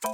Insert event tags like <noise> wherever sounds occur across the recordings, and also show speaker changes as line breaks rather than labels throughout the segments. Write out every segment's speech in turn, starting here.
大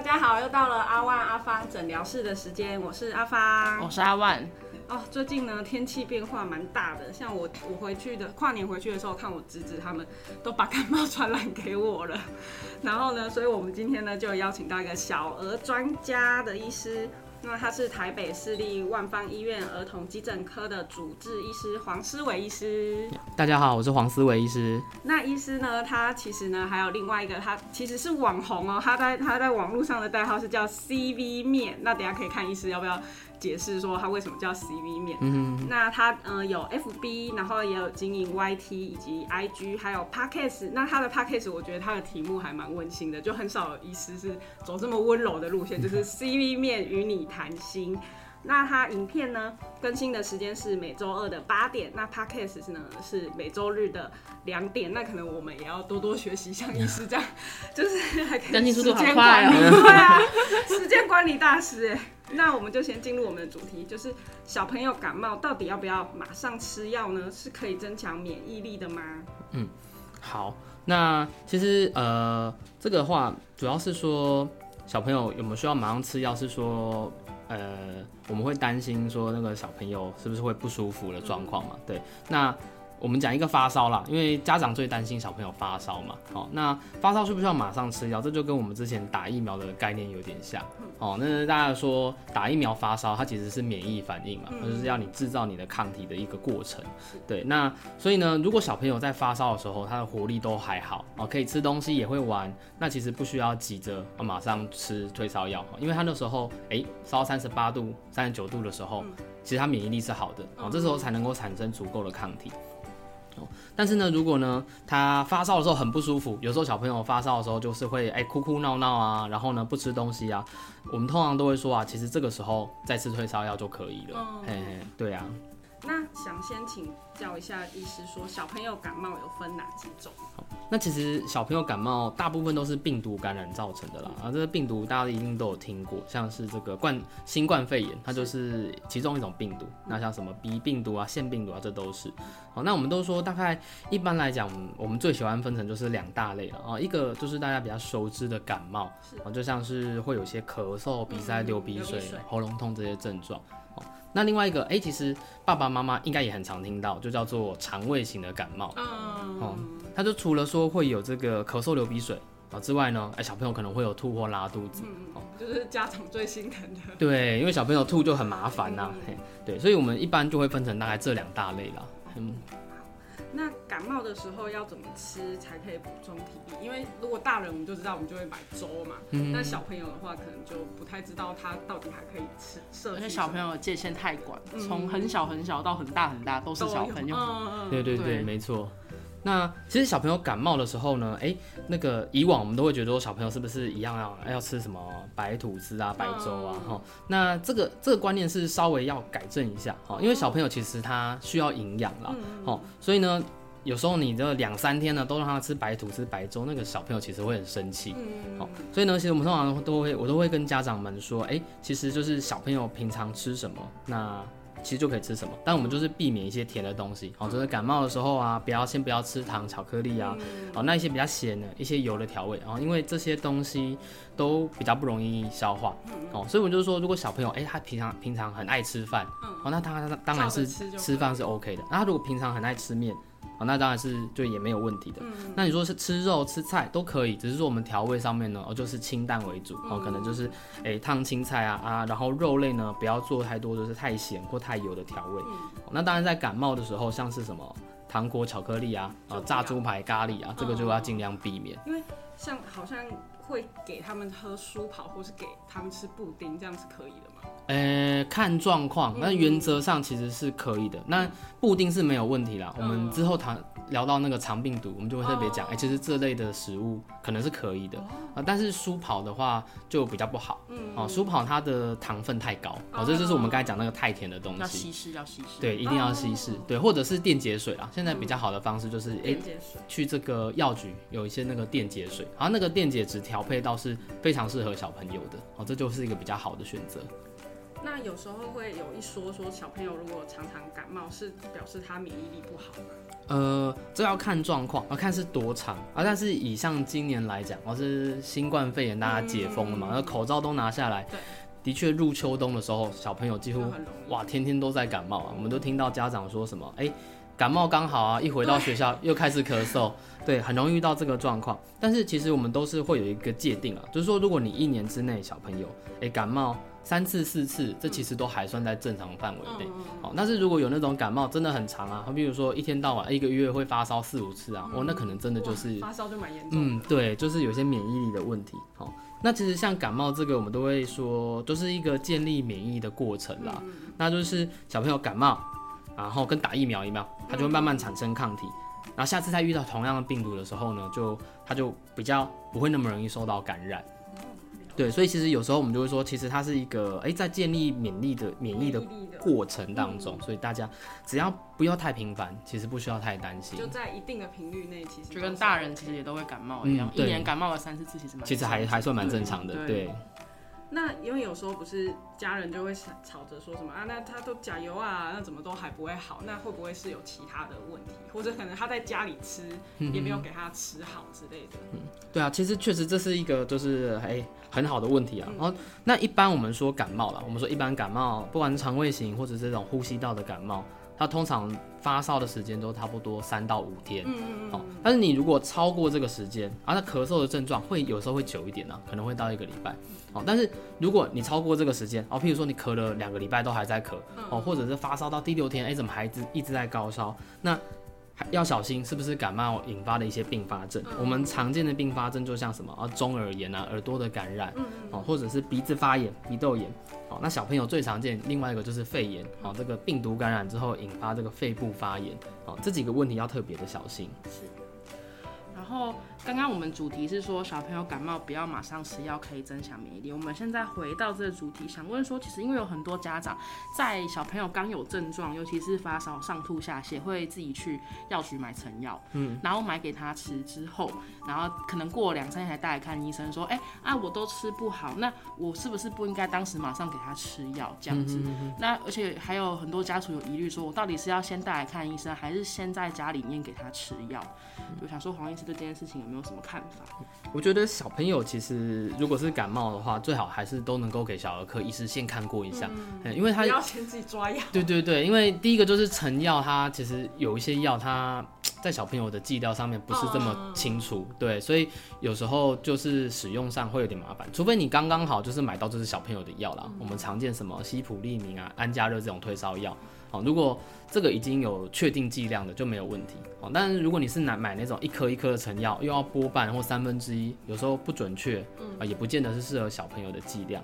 家好，又到了阿万阿芳诊疗室的时间，我是阿芳。
我是阿万，
哦，最近呢天气变化蛮大的，像我我回去的跨年回去的时候，看我侄子他们都把感冒传染给我了。<laughs> 然后呢，所以我们今天呢就邀请到一个小儿专家的医师，那他是台北市立万方医院儿童急诊科的主治医师黄思伟医师。
大家好，我是黄思伟医师。
那医师呢，他其实呢还有另外一个，他其实是网红哦，他在他在网络上的代号是叫 CV 面。那等下可以看医师要不要解释说他为什么叫 CV 面。
嗯，
那他呃有 FB，然后也有经营 YT 以及 IG，还有 Podcast。那他的 Podcast 我觉得他的题目还蛮温馨的，就很少有医师是走这么温柔的路线，就是 CV 面与你谈心。那它影片呢更新的时间是每周二的八点，那 Podcast 是呢是每周日的两点。那可能我们也要多多学习，像医师这样，就是还可以时间管理对啊，<laughs> 时间管理大师哎。那我们就先进入我们的主题，就是小朋友感冒到底要不要马上吃药呢？是可以增强免疫力的吗？
嗯好，那其实呃，这个话主要是说小朋友有没有需要马上吃药，是说呃，我们会担心说那个小朋友是不是会不舒服的状况嘛？对，那。我们讲一个发烧啦，因为家长最担心小朋友发烧嘛。好、那发烧需不需要马上吃药？这就跟我们之前打疫苗的概念有点像。哦，那大家说打疫苗发烧，它其实是免疫反应嘛，它就是要你制造你的抗体的一个过程。对，那所以呢，如果小朋友在发烧的时候，他的活力都还好哦，可以吃东西也会玩，那其实不需要急着哦马上吃退烧药，因为他那时候诶烧三十八度、三十九度的时候，其实他免疫力是好的哦，这时候才能够产生足够的抗体。哦，但是呢，如果呢，他发烧的时候很不舒服，有时候小朋友发烧的时候就是会哎、哭哭闹闹啊，然后呢不吃东西啊，我们通常都会说啊，其实这个时候再吃退烧药就可以了。
哦
嘿嘿，对啊。
那想先请教一下医师，说小朋友感冒有分哪几种？
那其实小朋友感冒大部分都是病毒感染造成的啦，啊，这个病毒大家一定都有听过，像是这个冠新冠肺炎，它就是其中一种病毒。那像什么鼻病毒啊、腺病毒啊，这都是。好，那我们都说大概一般来讲，我们最喜欢分成就是两大类了啊，一个就是大家比较熟知的感冒，啊，就像是会有些咳嗽、鼻塞、流鼻水
流鼻水、
喉咙痛这些症状。哦，那另外一个，哎、其实爸爸妈妈应该也很常听到，就叫做肠胃型的感冒。
嗯，
哦它就除了说会有这个咳嗽、流鼻水啊之外呢，哎，小朋友可能会有吐或拉肚子。
嗯，就是家长最心疼的。
对，因为小朋友吐就很麻烦呐、嘿，对，所以我们一般就会分成大概这两大类啦。嗯，
那感冒的时候要怎么吃才可以补充体力？因为如果大人我们就知道，我们就会买粥嘛。
嗯
那小朋友的话，可能就不太知道他到底还可以吃什么。
而且小朋友界限太广，
嗯
从很小很小到很大很大都是小朋友。
嗯嗯
对对对，
对
没错。那其实小朋友感冒的时候呢，哎，那个以往我们都会觉得说小朋友是不是一样要要吃什么白吐司啊、白粥啊，
嗯
哈、那这个这个观念是稍微要改正一下，哈，因为小朋友其实他需要营养啦，
嗯
哦，所以呢，有时候你这两三天呢都让他吃白吐司、白粥，那个小朋友其实会很生气。
嗯。
好、所以呢，其实我们通常都会，我都会跟家长们说，哎、其实就是小朋友平常吃什么，那其实就可以吃什么。但我们就是避免一些甜的东西，好、就是感冒的时候啊，不要先不要吃糖、巧克力啊，好、那一些比较咸的、一些油的调味，然、后因为这些东西都比较不容易消化，哦，所以我就是说，如果小朋友，哎、他平常平常很爱吃饭，哦，那他他当然是
吃
饭是 OK 的。那他如果平常很爱吃面，哦，那当然是就也没有问题的。
嗯
那你说是吃肉吃菜都可以，只是说我们调味上面呢，哦就是清淡为主，哦可能就是诶烫青菜啊啊，然后肉类呢不要做太多就是太咸或太油的调味。
嗯
哦那当然在感冒的时候，像是什么糖果、巧克力啊，啊炸猪排、咖喱啊，这个就要尽量避免。
因为像好像会给他们喝舒跑，或是给他们吃布丁，这样是可以的吗？
呃，看状况，
嗯
那原则上其实是可以的。那布丁是没有问题啦。我们之后谈聊到那个肠病毒，我们就会特别讲，哎、
哦
其实这类的食物可能是可以的啊、但是舒跑的话就比较不好。
嗯
哦，舒跑它的糖分太高，哦，这就是我们刚才讲那个太甜的东西。
要稀释，要稀释。
对，一定要稀释，
哦
对，或者是电解水啊。现在比较好的方式就是，哎、
电解水。
去这个药局有一些那个电解水，然后那个电解质调配到是非常适合小朋友的，哦，这就是一个比较好的选择。
那有时候会有一说说，小朋友如果常常感冒，是表示他免疫力不好吗？
呃，这要看状况，要看是多长啊。但是以像今年来讲，我，是新冠肺炎大家解封了嘛，那、口罩都拿下来，的确入秋冬的时候，小朋友几乎。哇，天天都在感冒啊！我们都听到家长说什么，哎、感冒刚好啊，一回到学校又开始咳嗽，<laughs> 对，很容易遇到这个状况。但是其实我们都是会有一个界定啊，就是说，如果你一年之内小朋友，哎、感冒三次四次，这其实都还算在正常范围内。好，但是如果有那种感冒真的很长啊，比如说一天到晚一个月会发烧四五次啊，哦，那可能真的就是
哇发烧就蛮严重。
嗯，对，就是有些免疫力的问题。好、那其实像感冒这个，我们都会说，就是一个建立免疫的过程啦。那就是小朋友感冒，然后跟打疫苗一样，他就会慢慢产生抗体。然后下次再遇到同样的病毒的时候呢，就他就比较不会那么容易受到感染。对，所以其实有时候我们就会说，其实它是一个哎，在建立免疫的免疫的
力的，
过程当中，所以大家只要不要太频繁，其实不需要太担心
就。在一定的频率内，其实
就跟大人其实也都会感冒一样，
嗯
一年感冒了三四次，其实蛮
其实还还算蛮正常的，
对
对。
那因为有时候不是家人就会吵吵着说什么啊，那他都加油啊，那怎么都还不会好？那会不会是有其他的问题，或者可能他在家里吃
嗯
也没有给他吃好之类的？
嗯对啊，其实确实这是一个就是哎、很好的问题啊。然后那一般我们说感冒了，我们说一般感冒，不管是肠胃型或者这种呼吸道的感冒，它通常发烧的时间都差不多三到五天。
嗯嗯
好、但是你如果超过这个时间，啊，那咳嗽的症状会有时候会久一点呢、可能会到一个礼拜。哦、但是如果你超过这个时间，哦，譬如说你咳了两个礼拜都还在咳，哦，或者是发烧到第六天，哎，怎么还一直一直在高烧？那还要小心是不是感冒引发的一些并发症。我们常见的并发症就像什么啊，中耳炎啊，耳朵的感染，哦，或者是鼻子发炎、鼻窦炎。好，那小朋友最常见另外一个就是肺炎，好，这个病毒感染之后引发这个肺部发炎，好，这几个问题要特别的小心。
然后刚刚我们主题是说小朋友感冒不要马上吃药，可以增强免疫力。我们现在回到这个主题，想问说，其实因为有很多家长在小朋友刚有症状，尤其是发烧、上吐下泻，会自己去药局买成药，嗯，然后买给他吃之后，然后可能过两三天才带来看医生，说，哎、啊，我都吃不好，那我是不是不应该当时马上给他吃药这样子？那而且还有很多家属有疑虑，说我到底是要先带来看医生，还是先在家里面给他吃药？就想说黄医师对这件事情有没有什么看法？
我觉得小朋友其实如果是感冒的话，最好还是都能够给小儿科医师先看过一下，嗯。因为他
要先自己抓药。
对对对，因为第一个就是成药，它其实有一些药，它 <tsk> 在小朋友的剂量上面不是这么清楚，对，所以有时候就是使用上会有点麻烦，除非你刚刚好就是买到就是小朋友的药啦，我们常见什么西普利明啊、安加热这种退烧药，好，如果这个已经有确定剂量的就没有问题，哦，但是如果你是买买那种一颗一颗的成药，又要拨半或三分之一，有时候不准确，啊，也不见得是适合小朋友的剂量。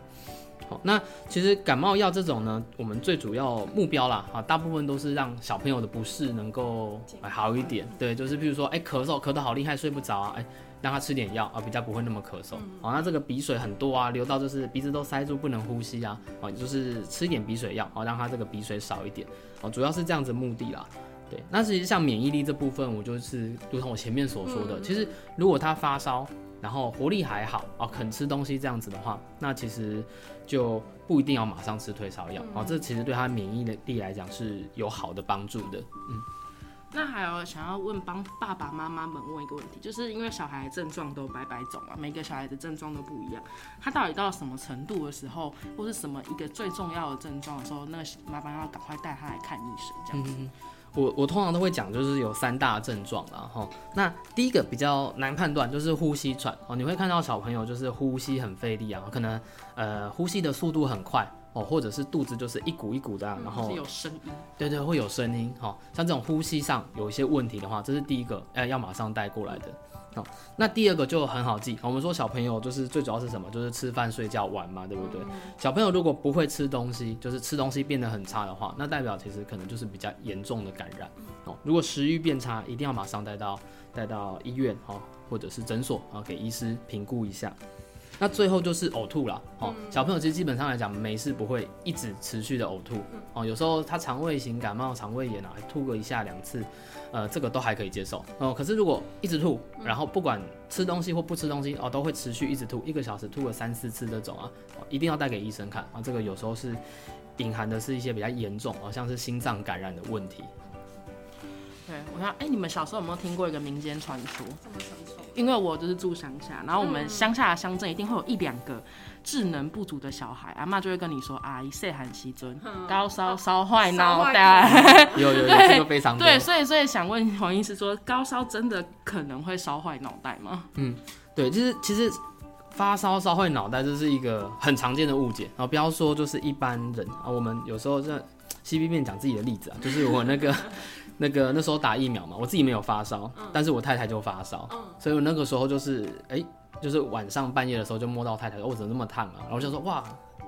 好，那其实感冒药这种呢，我们最主要目标啦，啊，大部分都是让小朋友的不适能够、哎好一点。对，就是比如说，哎、咳嗽咳得好厉害，睡不着啊，哎、让他吃点药啊，比较不会那么咳嗽。好，那这个鼻水很多啊，流到就是鼻子都塞住，不能呼吸啊，啊，就是吃一点鼻水药，好，让他这个鼻水少一点。哦，主要是这样子目的啦。对，那其实像免疫力这部分，我就是如同我前面所说的，其实如果他发烧，然后活力还好啊，肯吃东西这样子的话，那其实就不一定要马上吃退烧药啊，这其实对他免疫力来讲是有好的帮助的。
那还有想要问帮爸爸妈妈们问一个问题，就是因为小孩症状都百百种啊，每个小孩的症状都不一样，他到底到什么程度的时候，或是什么一个最重要的症状的时候，那个麻烦要赶快带他来看医生这样子。
我我通常都会讲，就是有三大症状啦，哈。那第一个比较难判断，就是呼吸喘哦。你会看到小朋友就是呼吸很费力啊，可能呃呼吸的速度很快哦，或者是肚子就是一鼓一鼓的啊、然后
是有声音，
对对会有声音好、哦。像这种呼吸上有一些问题的话，这是第一个，呃，要马上带过来的。哦，那第二个就很好记，我们说小朋友就是最主要是什么？就是吃饭、睡觉、玩嘛，对不对？小朋友如果不会吃东西，就是吃东西变得很差的话，那代表其实可能就是比较严重的感染哦。如果食欲变差，一定要马上带到带到医院哦，或者是诊所啊，给医师评估一下。那最后就是呕吐了，哦，小朋友其实基本上来讲没事不会一直持续的呕吐，哦，有时候他肠胃型感冒、肠胃炎啊，吐个一下两次，呃，这个都还可以接受，哦，可是如果一直吐，然后不管吃东西或不吃东西，哦，都会持续一直吐，一个小时吐个三四次这种啊，一定要带给医生看啊，这个有时候是隐含的是一些比较严重，好像是心脏感染的问题。
对，我想，哎，你们小时候有没有听过一个民间传说？
这么传说？
因为我就是住乡下，然后我们乡下的乡镇一定会有一两个智能不足的小孩，阿妈就会跟你说：“阿姨，岁寒西尊，高烧烧坏脑袋。<laughs> ”
有有有，这个非常
对，所以所以想问黄医师说，高烧真的可能会烧坏脑袋吗？
嗯，对，就是其实发烧烧坏脑袋这是一个很常见的误解，然后不要说就是一般人啊，我们有时候在 C B 面讲自己的例子啊，就是我那个。那个那时候打疫苗嘛，我自己没有发烧，但是我太太就发烧，所以我那个时候就是哎，就是晚上半夜的时候就摸到太太，我怎么那么烫啊？然后就说哇，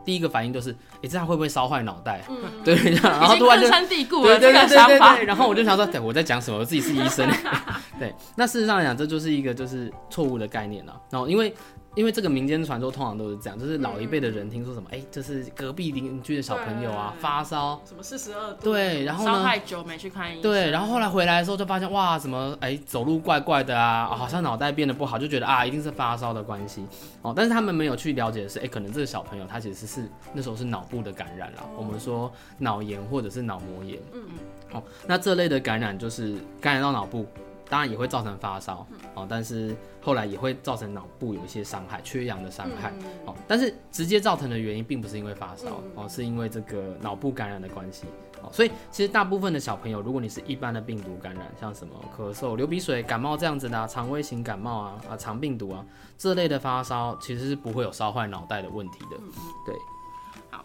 第一个反应就是哎，这样会不会烧坏脑袋？<laughs> 对，然后突然就
根深蒂固了这个想法。
然后我就想说，对，我在讲什么？我自己是医生。<laughs> 对，那事实上来讲，这就是一个就是错误的概念了。然后因为。因为这个民间传说通常都是这样，就是老一辈的人听说什么，哎，这是隔壁邻居的小朋友啊发烧，
什么四十二度，
对，然后
烧太久没去看医生，
对，然后后来回来的时候就发现哇，什么哎走路怪怪的啊，好像脑袋变得不好，就觉得啊一定是发烧的关系。哦，但是他们没有去了解的是，哎，可能这个小朋友他其实是那时候是脑部的感染了，我们说脑炎或者是脑膜炎，嗯嗯，哦，那这类的感染就是感染到脑部。当然也会造成发烧哦，但是后来也会造成脑部有一些伤害，缺氧的伤害哦。但是直接造成的原因并不是因为发烧哦，是因为这个脑部感染的关系哦。所以其实大部分的小朋友，如果你是一般的病毒感染，像什么咳嗽、流鼻水、感冒这样子的肠胃型感冒啊啊肠病毒啊这类的发烧，其实是不会有烧坏脑袋的问题的，对。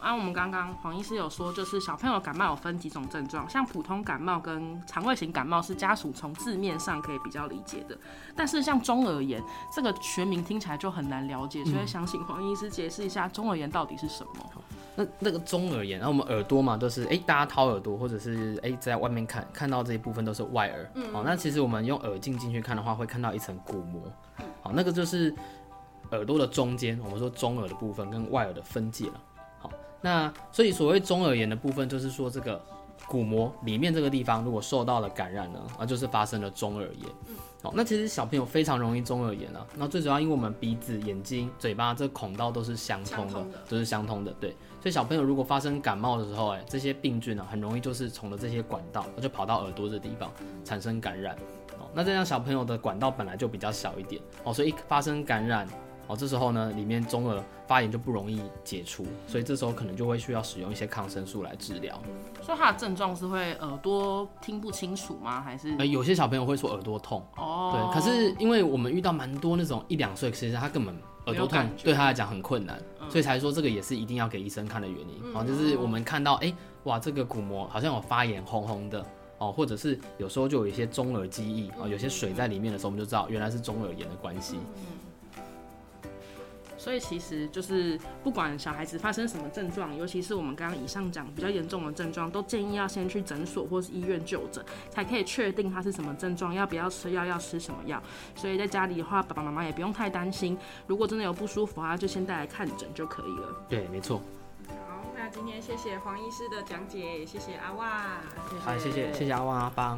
好，那我们刚刚黄医师有说，就是小朋友感冒有分几种症状，像普通感冒跟肠胃型感冒是家属从字面上可以比较理解的，但是像中耳炎这个学名听起来就很难了解，所以想请黄医师解释一下中耳炎到底是什么。
那那个中耳炎，然后我们耳朵嘛都是哎，大家掏耳朵或者是哎在外面看看到这一部分都是外耳，好，那其实我们用耳镜进去看的话，会看到一层鼓膜，好，那个就是耳朵的中间，我们说中耳的部分跟外耳的分界了。那所以所谓中耳炎的部分，就是说这个鼓膜里面这个地方如果受到了感染呢，啊就是发生了中耳炎。好，那其实小朋友非常容易中耳炎啊。那最主要因为我们鼻子、眼睛、嘴巴这孔道都是相通的，都是相通的。对，所以小朋友如果发生感冒的时候，哎，这些病菌呢很容易就是从了这些管道，就跑到耳朵这地方产生感染。哦，那这样小朋友的管道本来就比较小一点，哦，所以一发生感染。哦，这时候呢，里面中耳发炎就不容易解除，所以这时候可能就会需要使用一些抗生素来治疗。
所以它的症状是会耳朵听不清楚吗？还是？
呃，有些小朋友会说耳朵痛。哦。对，可是因为我们遇到蛮多那种一两岁，其实他根本耳朵痛对他来讲很困难，所以才说这个也是一定要给医生看的原因。哦，就是我们看到，哎，哇，这个鼓膜好像有发炎，红红的，哦，或者是有时候就有一些中耳积液，啊，有些水在里面的时候，我们就知道原来是中耳炎的关系。
所以其实就是不管小孩子发生什么症状，尤其是我们刚刚以上讲比较严重的症状，都建议要先去诊所或是医院就诊，才可以确定他是什么症状，要不要吃药，要吃什么药。所以在家里的话，爸爸妈妈也不用太担心，如果真的有不舒服啊，就先带来看诊就可以了。
对，没错。
好，那今天谢谢黄医师的讲解，谢谢阿旺，
好，谢谢谢谢阿旺阿邦。